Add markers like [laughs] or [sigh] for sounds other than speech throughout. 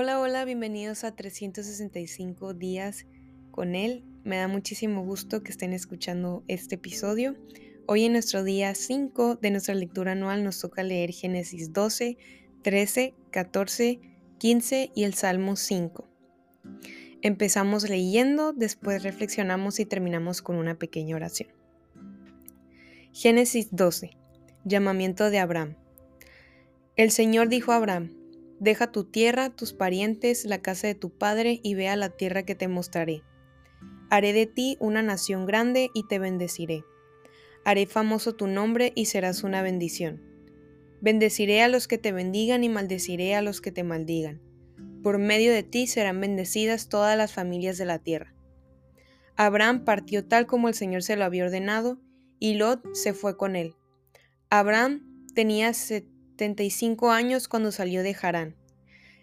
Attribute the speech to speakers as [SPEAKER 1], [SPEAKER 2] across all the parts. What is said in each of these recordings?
[SPEAKER 1] Hola, hola, bienvenidos a 365 días con él. Me da muchísimo gusto que estén escuchando este episodio. Hoy en nuestro día 5 de nuestra lectura anual nos toca leer Génesis 12, 13, 14, 15 y el Salmo 5. Empezamos leyendo, después reflexionamos y terminamos con una pequeña oración. Génesis 12. Llamamiento de Abraham. El Señor dijo a Abraham, Deja tu tierra, tus parientes, la casa de tu padre, y ve a la tierra que te mostraré. Haré de ti una nación grande y te bendeciré. Haré famoso tu nombre y serás una bendición. Bendeciré a los que te bendigan y maldeciré a los que te maldigan. Por medio de ti serán bendecidas todas las familias de la tierra. Abraham partió tal como el Señor se lo había ordenado, y Lot se fue con él. Abraham tenía 75 años cuando salió de Harán.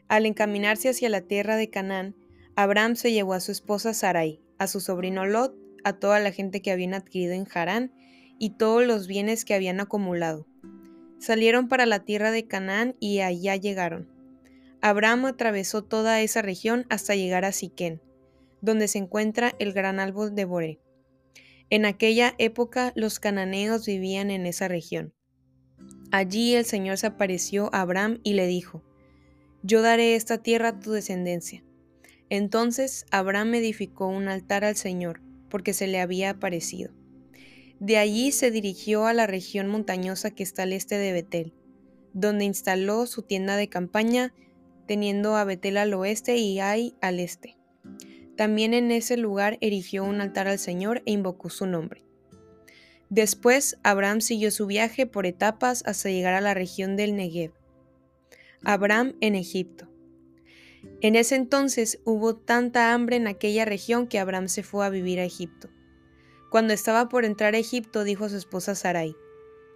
[SPEAKER 1] Al encaminarse hacia la tierra de Canaán, Abraham se llevó a su esposa Sarai, a su sobrino Lot, a toda la gente que habían adquirido en Harán y todos los bienes que habían acumulado. Salieron para la tierra de Canaán y allá llegaron. Abraham atravesó toda esa región hasta llegar a Siquén, donde se encuentra el gran árbol de Boré. En aquella época los cananeos vivían en esa región. Allí el Señor se apareció a Abraham y le dijo, Yo daré esta tierra a tu descendencia. Entonces Abraham edificó un altar al Señor, porque se le había aparecido. De allí se dirigió a la región montañosa que está al este de Betel, donde instaló su tienda de campaña, teniendo a Betel al oeste y Ai al este. También en ese lugar erigió un altar al Señor e invocó su nombre. Después, Abraham siguió su viaje por etapas hasta llegar a la región del Negev. Abraham en Egipto. En ese entonces hubo tanta hambre en aquella región que Abraham se fue a vivir a Egipto. Cuando estaba por entrar a Egipto, dijo a su esposa Sarai,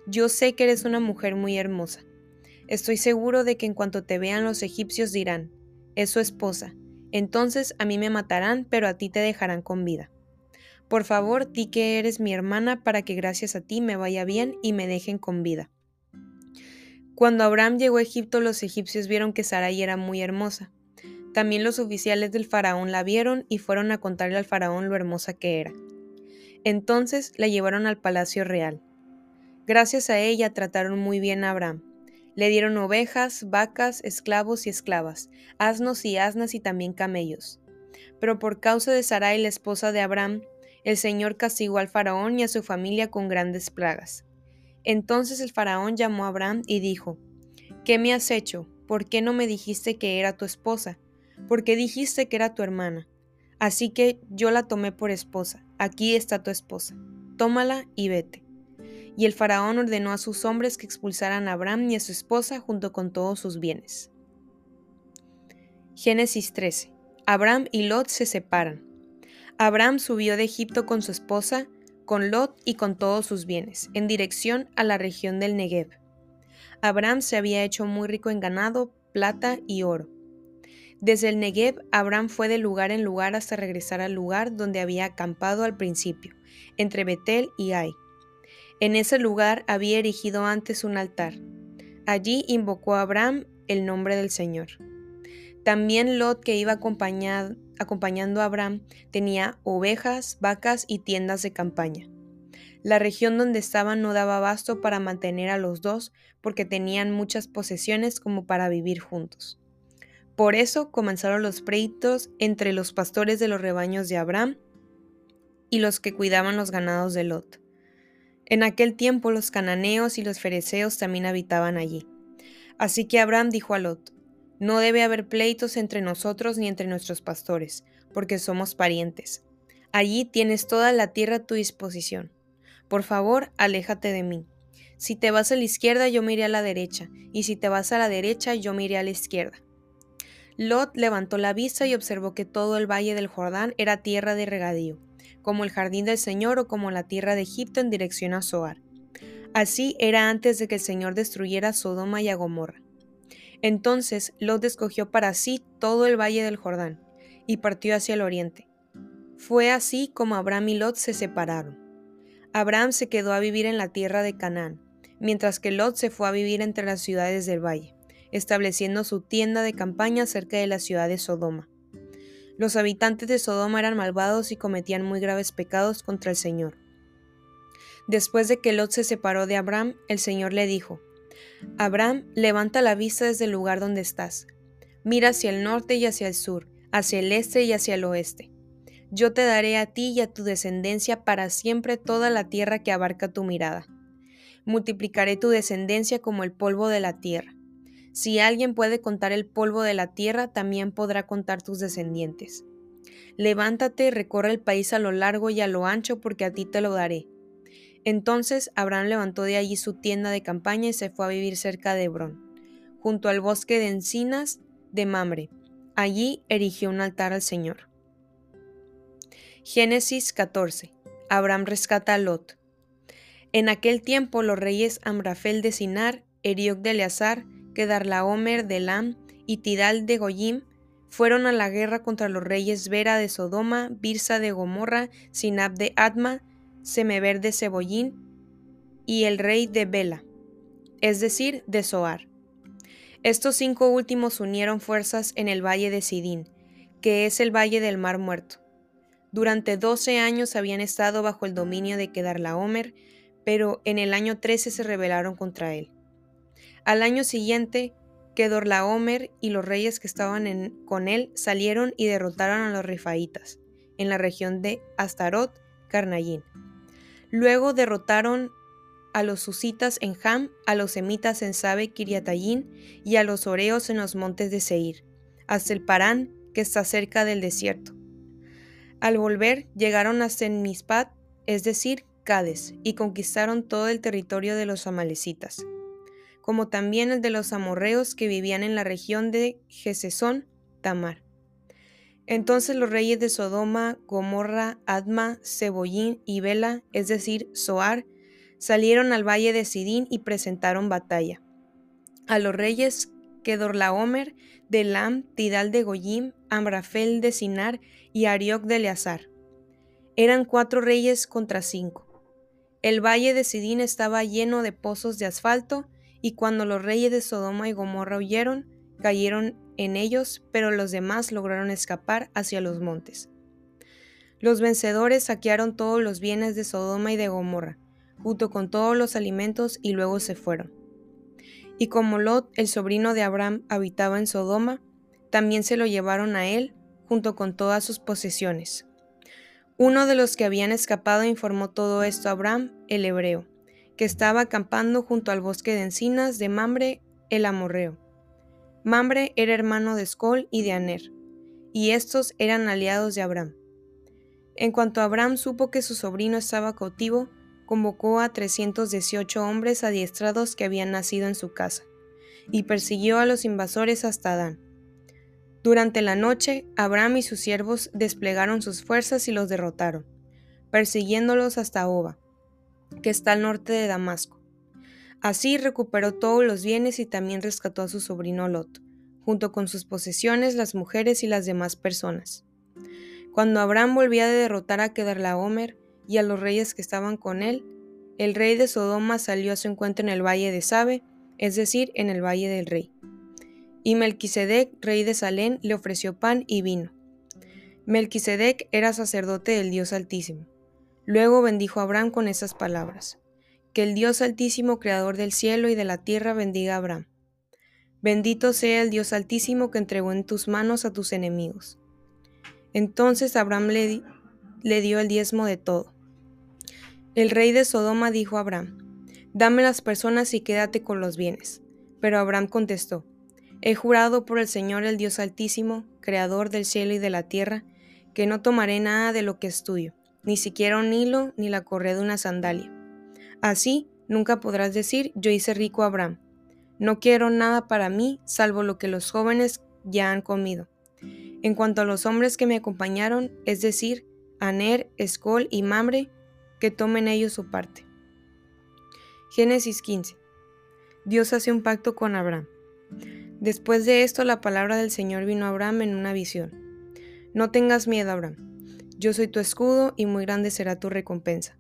[SPEAKER 1] Yo sé que eres una mujer muy hermosa. Estoy seguro de que en cuanto te vean los egipcios dirán, es su esposa. Entonces a mí me matarán, pero a ti te dejarán con vida. Por favor, di que eres mi hermana para que gracias a ti me vaya bien y me dejen con vida. Cuando Abraham llegó a Egipto, los egipcios vieron que Sarai era muy hermosa. También los oficiales del faraón la vieron y fueron a contarle al faraón lo hermosa que era. Entonces la llevaron al palacio real. Gracias a ella trataron muy bien a Abraham. Le dieron ovejas, vacas, esclavos y esclavas, asnos y asnas y también camellos. Pero por causa de Sarai, la esposa de Abraham, el Señor castigó al faraón y a su familia con grandes plagas. Entonces el faraón llamó a Abraham y dijo, ¿Qué me has hecho? ¿Por qué no me dijiste que era tu esposa? ¿Por qué dijiste que era tu hermana? Así que yo la tomé por esposa. Aquí está tu esposa. Tómala y vete. Y el faraón ordenó a sus hombres que expulsaran a Abraham y a su esposa junto con todos sus bienes. Génesis 13. Abraham y Lot se separan. Abraham subió de Egipto con su esposa, con Lot y con todos sus bienes, en dirección a la región del Negev. Abraham se había hecho muy rico en ganado, plata y oro. Desde el Negev, Abraham fue de lugar en lugar hasta regresar al lugar donde había acampado al principio, entre Betel y Ai. En ese lugar había erigido antes un altar. Allí invocó a Abraham el nombre del Señor. También Lot, que iba acompañando a Abraham, tenía ovejas, vacas y tiendas de campaña. La región donde estaban no daba abasto para mantener a los dos porque tenían muchas posesiones como para vivir juntos. Por eso comenzaron los pleitos entre los pastores de los rebaños de Abraham y los que cuidaban los ganados de Lot. En aquel tiempo los cananeos y los fereceos también habitaban allí. Así que Abraham dijo a Lot, no debe haber pleitos entre nosotros ni entre nuestros pastores, porque somos parientes. Allí tienes toda la tierra a tu disposición. Por favor, aléjate de mí. Si te vas a la izquierda, yo me iré a la derecha, y si te vas a la derecha, yo me iré a la izquierda. Lot levantó la vista y observó que todo el valle del Jordán era tierra de regadío, como el jardín del Señor o como la tierra de Egipto en dirección a Zoar. Así era antes de que el Señor destruyera Sodoma y a Gomorra. Entonces Lot escogió para sí todo el valle del Jordán y partió hacia el oriente. Fue así como Abraham y Lot se separaron. Abraham se quedó a vivir en la tierra de Canaán, mientras que Lot se fue a vivir entre las ciudades del valle, estableciendo su tienda de campaña cerca de la ciudad de Sodoma. Los habitantes de Sodoma eran malvados y cometían muy graves pecados contra el Señor. Después de que Lot se separó de Abraham, el Señor le dijo, Abraham, levanta la vista desde el lugar donde estás. Mira hacia el norte y hacia el sur, hacia el este y hacia el oeste. Yo te daré a ti y a tu descendencia para siempre toda la tierra que abarca tu mirada. Multiplicaré tu descendencia como el polvo de la tierra. Si alguien puede contar el polvo de la tierra, también podrá contar tus descendientes. Levántate y recorre el país a lo largo y a lo ancho, porque a ti te lo daré. Entonces Abraham levantó de allí su tienda de campaña y se fue a vivir cerca de Hebrón, junto al bosque de encinas de Mamre. Allí erigió un altar al Señor. Génesis 14. Abraham rescata a Lot. En aquel tiempo los reyes Amrafel de Sinar, Erioc de Eleazar, Kedarlaomer de Lam y Tidal de Goyim fueron a la guerra contra los reyes Vera de Sodoma, Birsa de Gomorra, Sinab de Adma, Semever de Cebollín y el rey de Bela, es decir, de Soar. Estos cinco últimos unieron fuerzas en el valle de Sidín, que es el valle del Mar Muerto. Durante doce años habían estado bajo el dominio de Kedarlaomer, pero en el año 13 se rebelaron contra él. Al año siguiente, Kedorlaomer y los reyes que estaban con él salieron y derrotaron a los rifaitas en la región de Astarot, Carnayín. Luego derrotaron a los susitas en Ham, a los semitas en Sabe Kiriatayín y a los oreos en los montes de Seir, hasta el Parán, que está cerca del desierto. Al volver, llegaron a Senmispat, es decir, Cades, y conquistaron todo el territorio de los amalecitas, como también el de los amorreos que vivían en la región de Gesesón, Tamar. Entonces los reyes de Sodoma, Gomorra, Adma, Cebollín y Bela, es decir, Soar, salieron al valle de Sidín y presentaron batalla. A los reyes Kedorlaomer, de Lam, Tidal de Goyim, Amrafel de Sinar y Arioc de Eleazar. Eran cuatro reyes contra cinco. El valle de Sidín estaba lleno de pozos de asfalto, y cuando los reyes de Sodoma y Gomorra huyeron, cayeron en ellos, pero los demás lograron escapar hacia los montes. Los vencedores saquearon todos los bienes de Sodoma y de Gomorra, junto con todos los alimentos, y luego se fueron. Y como Lot, el sobrino de Abraham, habitaba en Sodoma, también se lo llevaron a él, junto con todas sus posesiones. Uno de los que habían escapado informó todo esto a Abraham, el hebreo, que estaba acampando junto al bosque de encinas de Mamre, el amorreo. Mamre era hermano de Escol y de Aner, y estos eran aliados de Abraham. En cuanto Abraham supo que su sobrino estaba cautivo, convocó a 318 hombres adiestrados que habían nacido en su casa, y persiguió a los invasores hasta Adán. Durante la noche, Abraham y sus siervos desplegaron sus fuerzas y los derrotaron, persiguiéndolos hasta Oba, que está al norte de Damasco. Así recuperó todos los bienes y también rescató a su sobrino Lot, junto con sus posesiones, las mujeres y las demás personas. Cuando Abraham volvía de derrotar a Kedarlaomer, y a los reyes que estaban con él, el rey de Sodoma salió a su encuentro en el valle de Sabe, es decir, en el valle del rey. Y Melquisedec, rey de Salén, le ofreció pan y vino. Melquisedec era sacerdote del Dios Altísimo. Luego bendijo a Abraham con esas palabras: Que el Dios Altísimo, creador del cielo y de la tierra, bendiga a Abraham. Bendito sea el Dios Altísimo que entregó en tus manos a tus enemigos. Entonces Abraham le, le dio el diezmo de todo. El rey de Sodoma dijo a Abraham, Dame las personas y quédate con los bienes. Pero Abraham contestó, He jurado por el Señor el Dios Altísimo, Creador del cielo y de la tierra, que no tomaré nada de lo que es tuyo, ni siquiera un hilo ni la correa de una sandalia. Así nunca podrás decir, yo hice rico a Abraham. No quiero nada para mí, salvo lo que los jóvenes ya han comido. En cuanto a los hombres que me acompañaron, es decir, Aner, Escol y Mamre, que tomen ellos su parte. Génesis 15. Dios hace un pacto con Abraham. Después de esto la palabra del Señor vino a Abraham en una visión. No tengas miedo, Abraham. Yo soy tu escudo y muy grande será tu recompensa.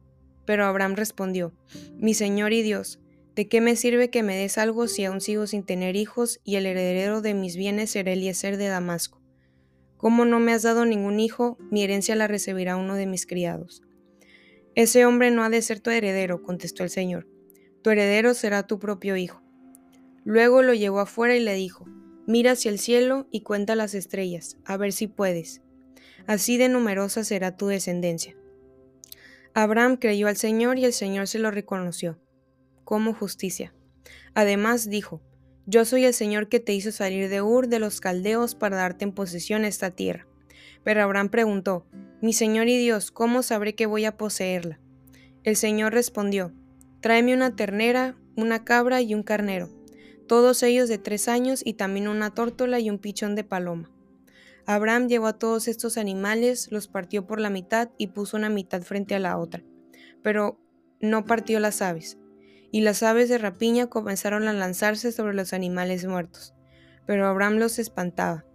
[SPEAKER 1] Pero Abraham respondió, Mi Señor y Dios, ¿De qué me sirve que me des algo si aún sigo sin tener hijos y el heredero de mis bienes será Eliezer de Damasco? ¿Cómo no me has dado ningún hijo? Mi herencia la recibirá uno de mis criados. Ese hombre no ha de ser tu heredero, contestó el Señor. Tu heredero será tu propio hijo. Luego lo llevó afuera y le dijo, Mira hacia el cielo y cuenta las estrellas, a ver si puedes. Así de numerosa será tu descendencia. Abraham creyó al Señor y el Señor se lo reconoció como justicia. Además dijo, Yo soy el Señor que te hizo salir de Ur de los caldeos para darte en posesión esta tierra. Pero Abraham preguntó, Mi Señor y Dios, ¿cómo sabré que voy a poseerla? El Señor respondió, Tráeme una ternera, una cabra y un carnero, todos ellos de tres años y también una tórtola y un pichón de paloma. Abraham llevó a todos estos animales, los partió por la mitad y puso una mitad frente a la otra, pero no partió las aves y las aves de rapiña comenzaron a lanzarse sobre los animales muertos, pero Abraham los espantaba.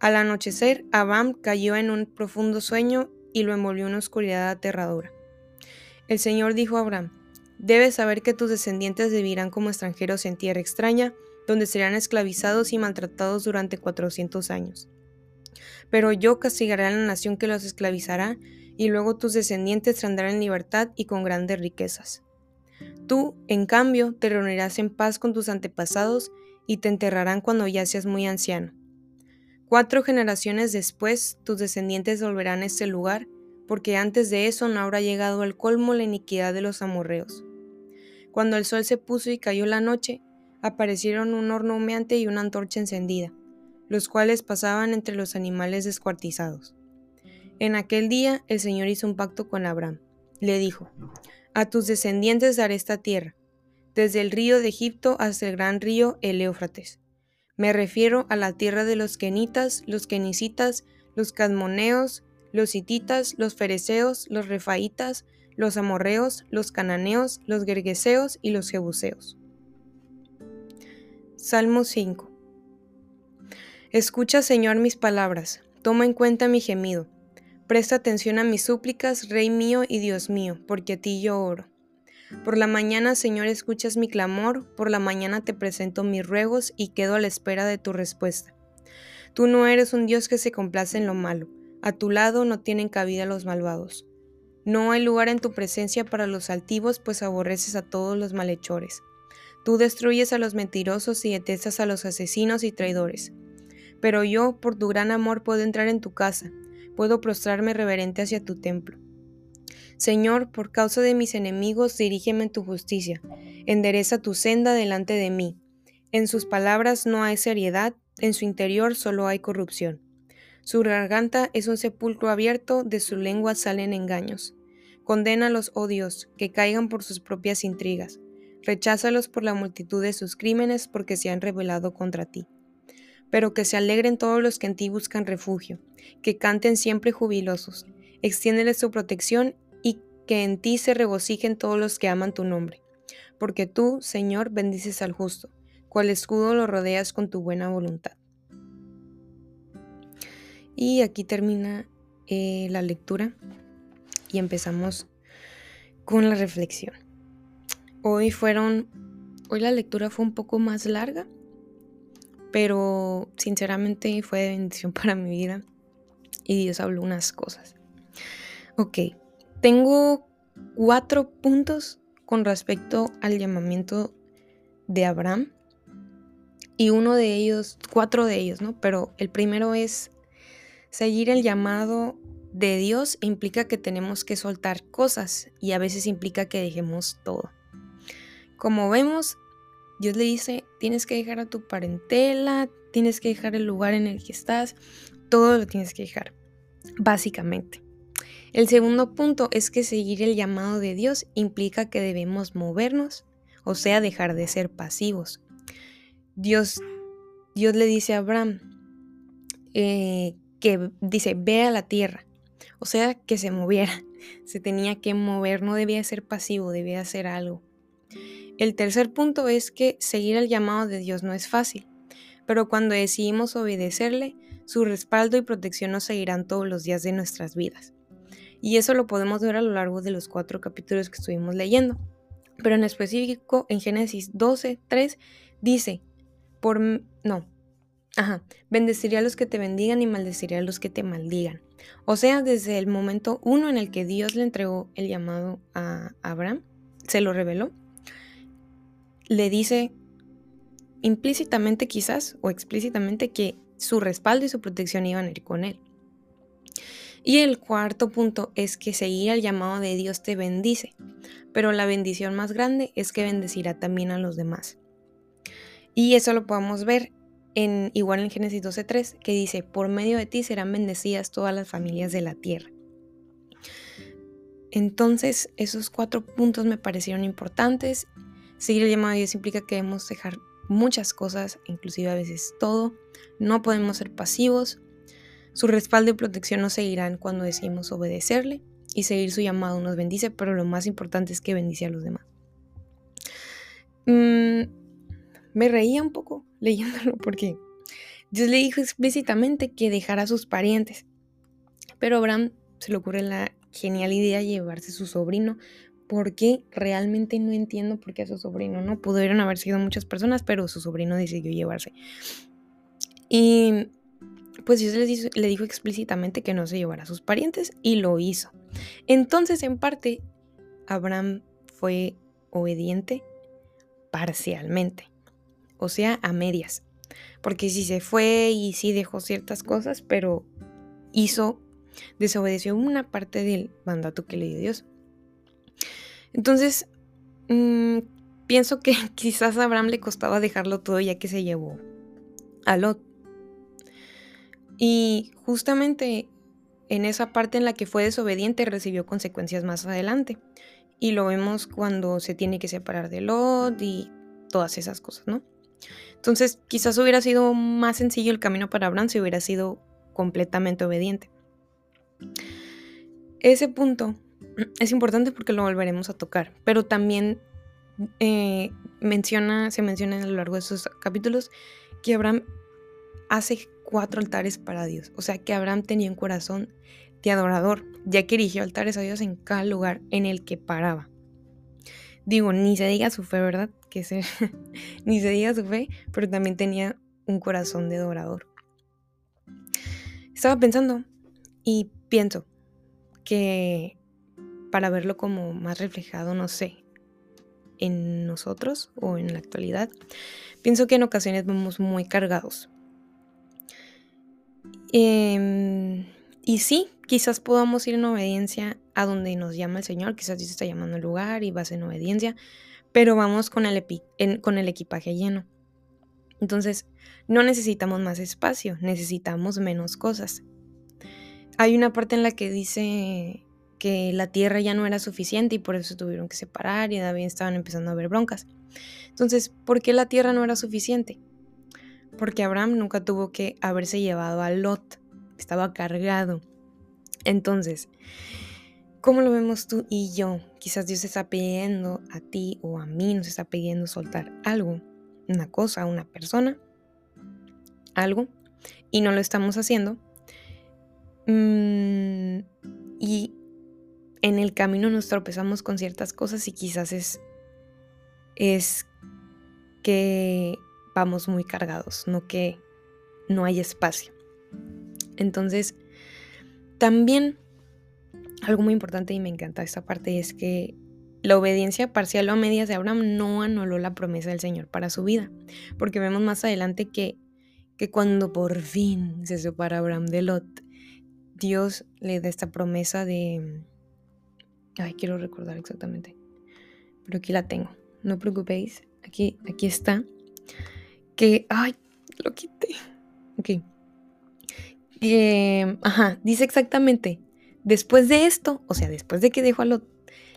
[SPEAKER 1] Al anochecer, Abraham cayó en un profundo sueño y lo envolvió una oscuridad aterradora. El Señor dijo a Abraham, Debes saber que tus descendientes vivirán como extranjeros en tierra extraña, donde serán esclavizados y maltratados durante cuatrocientos años. Pero yo castigaré a la nación que los esclavizará, y luego tus descendientes tendrán en libertad y con grandes riquezas. Tú, en cambio, te reunirás en paz con tus antepasados y te enterrarán cuando ya seas muy anciano. Cuatro generaciones después, tus descendientes volverán a este lugar, porque antes de eso no habrá llegado al colmo la iniquidad de los amorreos. Cuando el sol se puso y cayó la noche, aparecieron un horno humeante y una antorcha encendida, los cuales pasaban entre los animales descuartizados. En aquel día el Señor hizo un pacto con Abraham. Le dijo, a tus descendientes daré esta tierra, desde el río de Egipto hasta el gran río el Éufrates. Me refiero a la tierra de los kenitas, los kenicitas, los cadmoneos, los hititas, los fereceos, los refaitas, los amorreos, los cananeos, los gergeseos y los jebuseos. Salmo 5 Escucha, Señor, mis palabras, toma en cuenta mi gemido Presta atención a mis súplicas, Rey mío y Dios mío, porque a ti yo oro. Por la mañana, Señor, escuchas mi clamor, por la mañana te presento mis ruegos y quedo a la espera de tu respuesta. Tú no eres un Dios que se complace en lo malo, a tu lado no tienen cabida los malvados. No hay lugar en tu presencia para los altivos, pues aborreces a todos los malhechores. Tú destruyes a los mentirosos y detestas a los asesinos y traidores. Pero yo, por tu gran amor, puedo entrar en tu casa puedo prostrarme reverente hacia tu templo. Señor, por causa de mis enemigos, dirígeme en tu justicia, endereza tu senda delante de mí. En sus palabras no hay seriedad, en su interior solo hay corrupción. Su garganta es un sepulcro abierto, de su lengua salen engaños. Condénalos, oh Dios, que caigan por sus propias intrigas. Recházalos por la multitud de sus crímenes, porque se han rebelado contra ti pero que se alegren todos los que en ti buscan refugio, que canten siempre jubilosos, extiéndeles su protección y que en ti se regocijen todos los que aman tu nombre. Porque tú, Señor, bendices al justo, cual escudo lo rodeas con tu buena voluntad. Y aquí termina eh, la lectura y empezamos con la reflexión. Hoy fueron, hoy la lectura fue un poco más larga, pero sinceramente fue de bendición [laughs] para mi vida y Dios habló unas cosas. Ok, tengo cuatro puntos con respecto al llamamiento de Abraham y uno de ellos, cuatro de ellos, ¿no? Pero el primero es seguir el llamado de Dios implica que tenemos que soltar cosas y a veces implica que dejemos todo. Como vemos, Dios le dice, tienes que dejar a tu parentela, tienes que dejar el lugar en el que estás, todo lo tienes que dejar, básicamente. El segundo punto es que seguir el llamado de Dios implica que debemos movernos, o sea, dejar de ser pasivos. Dios, Dios le dice a Abraham eh, que dice, ve a la tierra, o sea, que se moviera, [laughs] se tenía que mover, no debía ser pasivo, debía hacer algo. El tercer punto es que seguir el llamado de Dios no es fácil, pero cuando decidimos obedecerle, su respaldo y protección nos seguirán todos los días de nuestras vidas. Y eso lo podemos ver a lo largo de los cuatro capítulos que estuvimos leyendo. Pero en específico, en Génesis 12, 3, dice, por... no, ajá, bendeciré a los que te bendigan y maldeciré a los que te maldigan. O sea, desde el momento uno en el que Dios le entregó el llamado a Abraham, se lo reveló, le dice implícitamente quizás o explícitamente que su respaldo y su protección iban a ir con él. Y el cuarto punto es que seguir el llamado de Dios te bendice, pero la bendición más grande es que bendecirá también a los demás. Y eso lo podemos ver en igual en Génesis 12:3 que dice, "Por medio de ti serán bendecidas todas las familias de la tierra." Entonces, esos cuatro puntos me parecieron importantes. Seguir el llamado de Dios implica que debemos dejar muchas cosas, inclusive a veces todo. No podemos ser pasivos. Su respaldo y protección nos seguirán cuando decidimos obedecerle y seguir su llamado nos bendice, pero lo más importante es que bendice a los demás. Mm, me reía un poco [laughs] leyéndolo porque Dios le dijo explícitamente que dejara a sus parientes, pero Abraham se le ocurre la genial idea llevarse a su sobrino porque realmente no entiendo por qué a su sobrino no pudieron haber sido muchas personas, pero su sobrino decidió llevarse. Y pues Dios le dijo explícitamente que no se llevara a sus parientes y lo hizo. Entonces, en parte, Abraham fue obediente parcialmente, o sea, a medias. Porque sí se fue y sí dejó ciertas cosas, pero hizo desobedeció una parte del mandato que le dio Dios. Entonces, mm, pienso que [laughs] quizás a Abraham le costaba dejarlo todo ya que se llevó a Lot. Y justamente en esa parte en la que fue desobediente recibió consecuencias más adelante. Y lo vemos cuando se tiene que separar de Lot y todas esas cosas, ¿no? Entonces, quizás hubiera sido más sencillo el camino para Abraham si hubiera sido completamente obediente. Ese punto es importante porque lo volveremos a tocar, pero también eh, menciona, se menciona a lo largo de esos capítulos que Abraham hace cuatro altares para Dios. O sea que Abraham tenía un corazón de adorador, ya que erigió altares a Dios en cada lugar en el que paraba. Digo, ni se diga su fe, ¿verdad? Que se, [laughs] ni se diga su fe, pero también tenía un corazón de adorador. Estaba pensando y pienso que para verlo como más reflejado, no sé, en nosotros o en la actualidad, pienso que en ocasiones vamos muy cargados. Em, y sí, quizás podamos ir en obediencia a donde nos llama el Señor, quizás Dios está llamando al lugar y vas en obediencia, pero vamos con el, con el equipaje lleno. Entonces, no necesitamos más espacio, necesitamos menos cosas. Hay una parte en la que dice que la tierra ya no era suficiente y por eso tuvieron que separar y David estaban empezando a ver broncas. Entonces, ¿por qué la tierra no era suficiente? Porque Abraham nunca tuvo que haberse llevado a Lot, estaba cargado. Entonces, ¿cómo lo vemos tú y yo? Quizás Dios está pidiendo a ti o a mí, nos está pidiendo soltar algo, una cosa, una persona, algo, y no lo estamos haciendo Mm, y en el camino nos tropezamos con ciertas cosas y quizás es, es que vamos muy cargados, no que no hay espacio. Entonces, también algo muy importante y me encanta esta parte es que la obediencia parcial o a medias de Abraham no anuló la promesa del Señor para su vida, porque vemos más adelante que, que cuando por fin se separa Abraham de Lot, Dios le da esta promesa de... Ay, quiero recordar exactamente. Pero aquí la tengo. No preocupéis. Aquí, aquí está. Que... Ay, lo quité. Ok. ajá, dice exactamente. Después de esto, o sea, después de que dejó a Lot,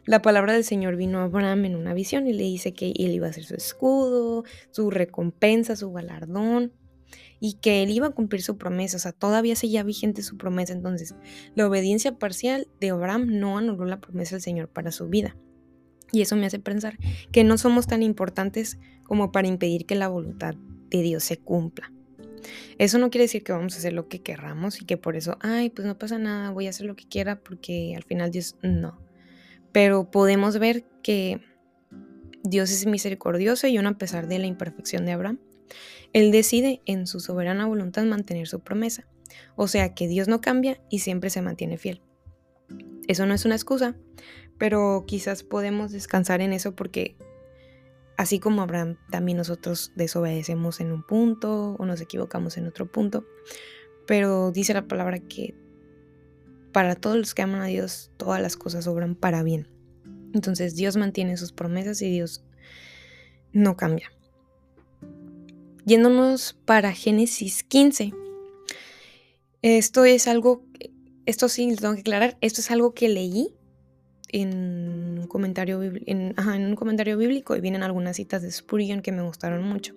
[SPEAKER 1] la palabra del Señor vino a Abraham en una visión y le dice que él iba a ser su escudo, su recompensa, su galardón y que él iba a cumplir su promesa, o sea, todavía seguía vigente su promesa. Entonces, la obediencia parcial de Abraham no anuló la promesa del Señor para su vida. Y eso me hace pensar que no somos tan importantes como para impedir que la voluntad de Dios se cumpla. Eso no quiere decir que vamos a hacer lo que querramos y que por eso, ay, pues no pasa nada, voy a hacer lo que quiera porque al final Dios no. Pero podemos ver que Dios es misericordioso y aun a pesar de la imperfección de Abraham, Él decide en su soberana voluntad mantener su promesa. O sea que Dios no cambia y siempre se mantiene fiel. Eso no es una excusa, pero quizás podemos descansar en eso porque así como Abraham, también nosotros desobedecemos en un punto o nos equivocamos en otro punto. Pero dice la palabra que para todos los que aman a Dios, todas las cosas obran para bien. Entonces Dios mantiene sus promesas y Dios no cambia. Yéndonos para Génesis 15. Esto es algo, esto sí, lo tengo que aclarar, esto es algo que leí en un comentario, en, un comentario bíblico y vienen algunas citas de Spurgeon que me gustaron mucho.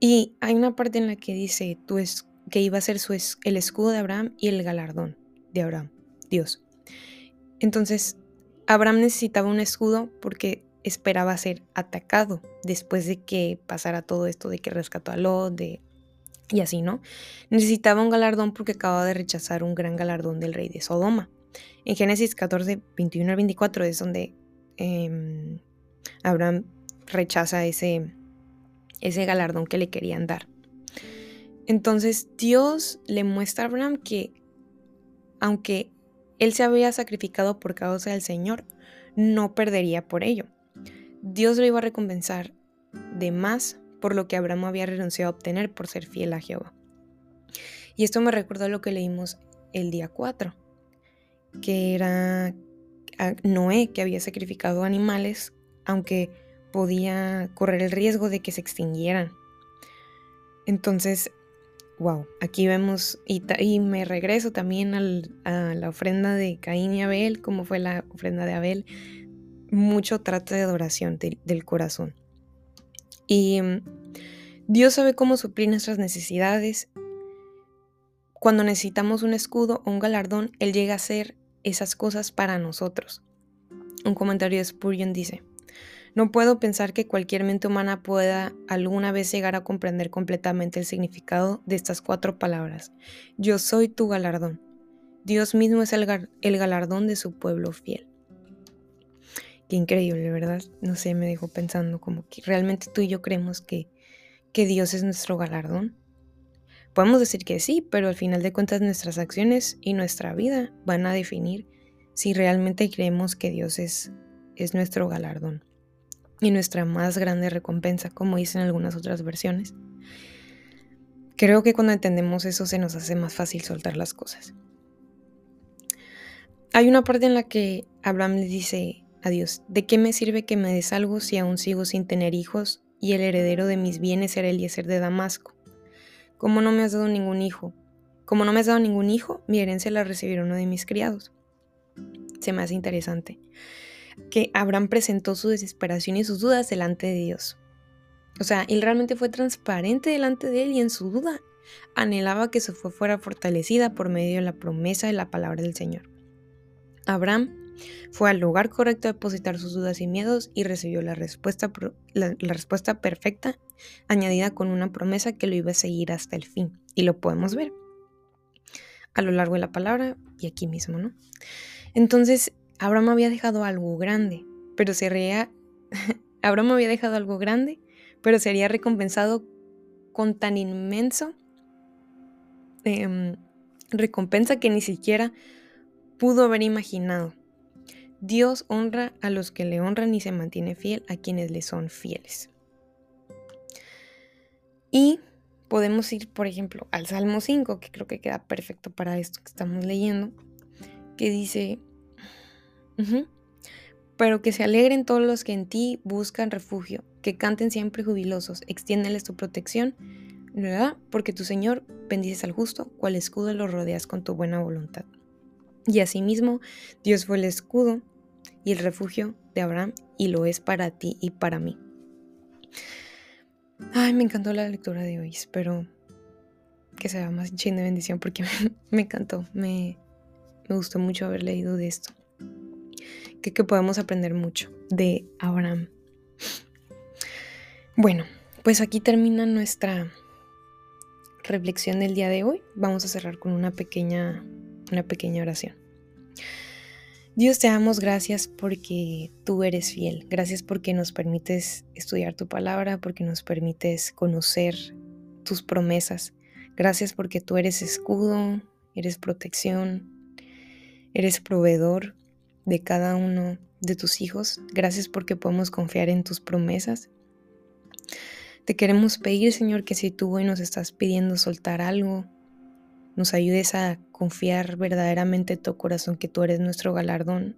[SPEAKER 1] Y hay una parte en la que dice tú es, que iba a ser su el escudo de Abraham y el galardón de Abraham, Dios. Entonces, Abraham necesitaba un escudo porque esperaba ser atacado después de que pasara todo esto de que rescató a Lot, de y así, ¿no? Necesitaba un galardón porque acababa de rechazar un gran galardón del rey de Sodoma. En Génesis 14, 21 al 24 es donde em, Abraham rechaza ese, ese galardón que le querían dar. Entonces Dios le muestra a Abraham que aunque él se había sacrificado por causa del Señor, no perdería por ello. Dios lo iba a recompensar de más por lo que Abraham había renunciado a obtener por ser fiel a Jehová. Y esto me recuerda a lo que leímos el día 4, que era Noé que había sacrificado animales, aunque podía correr el riesgo de que se extinguieran. Entonces, wow, aquí vemos, y, me regreso también a la ofrenda de Caín y Abel, como fue la ofrenda de Abel, mucho trata de adoración del corazón. Y mm, Dios sabe cómo suplir nuestras necesidades. Cuando necesitamos un escudo o un galardón, Él llega a hacer esas cosas para nosotros. Un comentario de Spurgeon dice, no puedo pensar que cualquier mente humana pueda alguna vez llegar a comprender completamente el significado de estas cuatro palabras. Yo soy tu galardón. Dios mismo es el, galardón de su pueblo fiel. Qué increíble, ¿verdad? No sé, me dejó pensando como que realmente tú y yo creemos que, que Dios es nuestro galardón. Podemos decir que sí, pero al final de cuentas nuestras acciones y nuestra vida van a definir si realmente creemos que Dios es, es nuestro galardón y nuestra más grande recompensa, como dicen algunas otras versiones. Creo que cuando entendemos eso se nos hace más fácil soltar las cosas. Hay una parte en la que Abraham le dice Dios, ¿de qué me sirve que me des algo si aún sigo sin tener hijos y el heredero de mis bienes será Eliezer de Damasco? Como no me has dado ningún hijo? Como no me has dado ningún hijo, mi herencia la recibirá uno de mis criados. Se me hace interesante que Abraham presentó su desesperación y sus dudas delante de Dios. O sea, él realmente fue transparente delante de él y en su duda anhelaba que su fe fuera fortalecida por medio de la promesa de la palabra del Señor. Abraham fue al lugar correcto a depositar sus dudas y miedos y recibió la respuesta, la respuesta perfecta, añadida con una promesa que lo iba a seguir hasta el fin. Y lo podemos ver a lo largo de la palabra y aquí mismo, ¿no? Entonces, Abraham había dejado algo grande, pero sería, [laughs] Abraham había dejado algo grande, pero sería recompensado con tan inmenso em, recompensa que ni siquiera pudo haber imaginado. Dios honra a los que le honran y se mantiene fiel a quienes le son fieles. Y podemos ir, por ejemplo, al Salmo 5, que creo que queda perfecto para esto que estamos leyendo, que dice, pero que se alegren todos los que en ti buscan refugio, que canten siempre jubilosos, extiéndeles tu protección, ¿verdad? Porque tu Señor bendices al justo, cual escudo lo rodeas con tu buena voluntad. Y asimismo, Dios fue el escudo y el refugio de Abraham y lo es para ti y para mí. Ay, me encantó la lectura de hoy, espero que sea más llena de bendición porque [laughs] me, encantó, me, me gustó mucho haber leído de esto que, podemos aprender mucho de Abraham. Bueno, pues aquí termina nuestra reflexión del día de hoy. Vamos a cerrar con una pequeña, una pequeña oración. Dios te damos gracias porque tú eres fiel. Gracias porque nos permites estudiar tu palabra, porque nos permites conocer tus promesas. Gracias porque tú eres escudo, eres protección, eres proveedor de cada uno de tus hijos. Gracias porque podemos confiar en tus promesas. Te queremos pedir, Señor, que si tú hoy nos estás pidiendo soltar algo, nos ayudes a confiar verdaderamente en tu corazón que tú eres nuestro galardón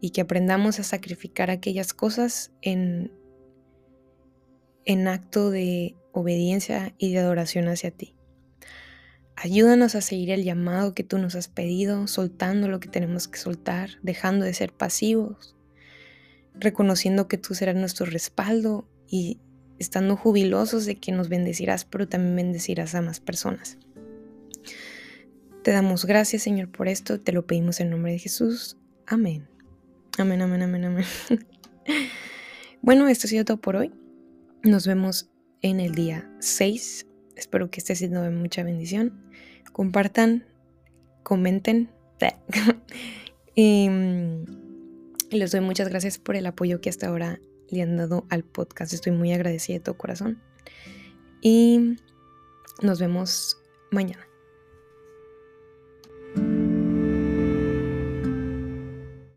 [SPEAKER 1] y que aprendamos a sacrificar aquellas cosas en, en acto de obediencia y de adoración hacia ti. Ayúdanos a seguir el llamado que tú nos has pedido, soltando lo que tenemos que soltar, dejando de ser pasivos, reconociendo que tú serás nuestro respaldo y estando jubilosos de que nos bendecirás, pero también bendecirás a más personas. Te damos gracias, Señor, por esto. Te lo pedimos en nombre de Jesús. Amén. Amén, amén, amén, amén. [laughs] bueno, esto ha sido todo por hoy. Nos vemos en el día 6. Espero que esté siendo de mucha bendición. Compartan, comenten. y, [laughs] y les doy muchas gracias por el apoyo que hasta ahora le han dado al podcast. Estoy muy agradecida de todo corazón. Y nos vemos mañana.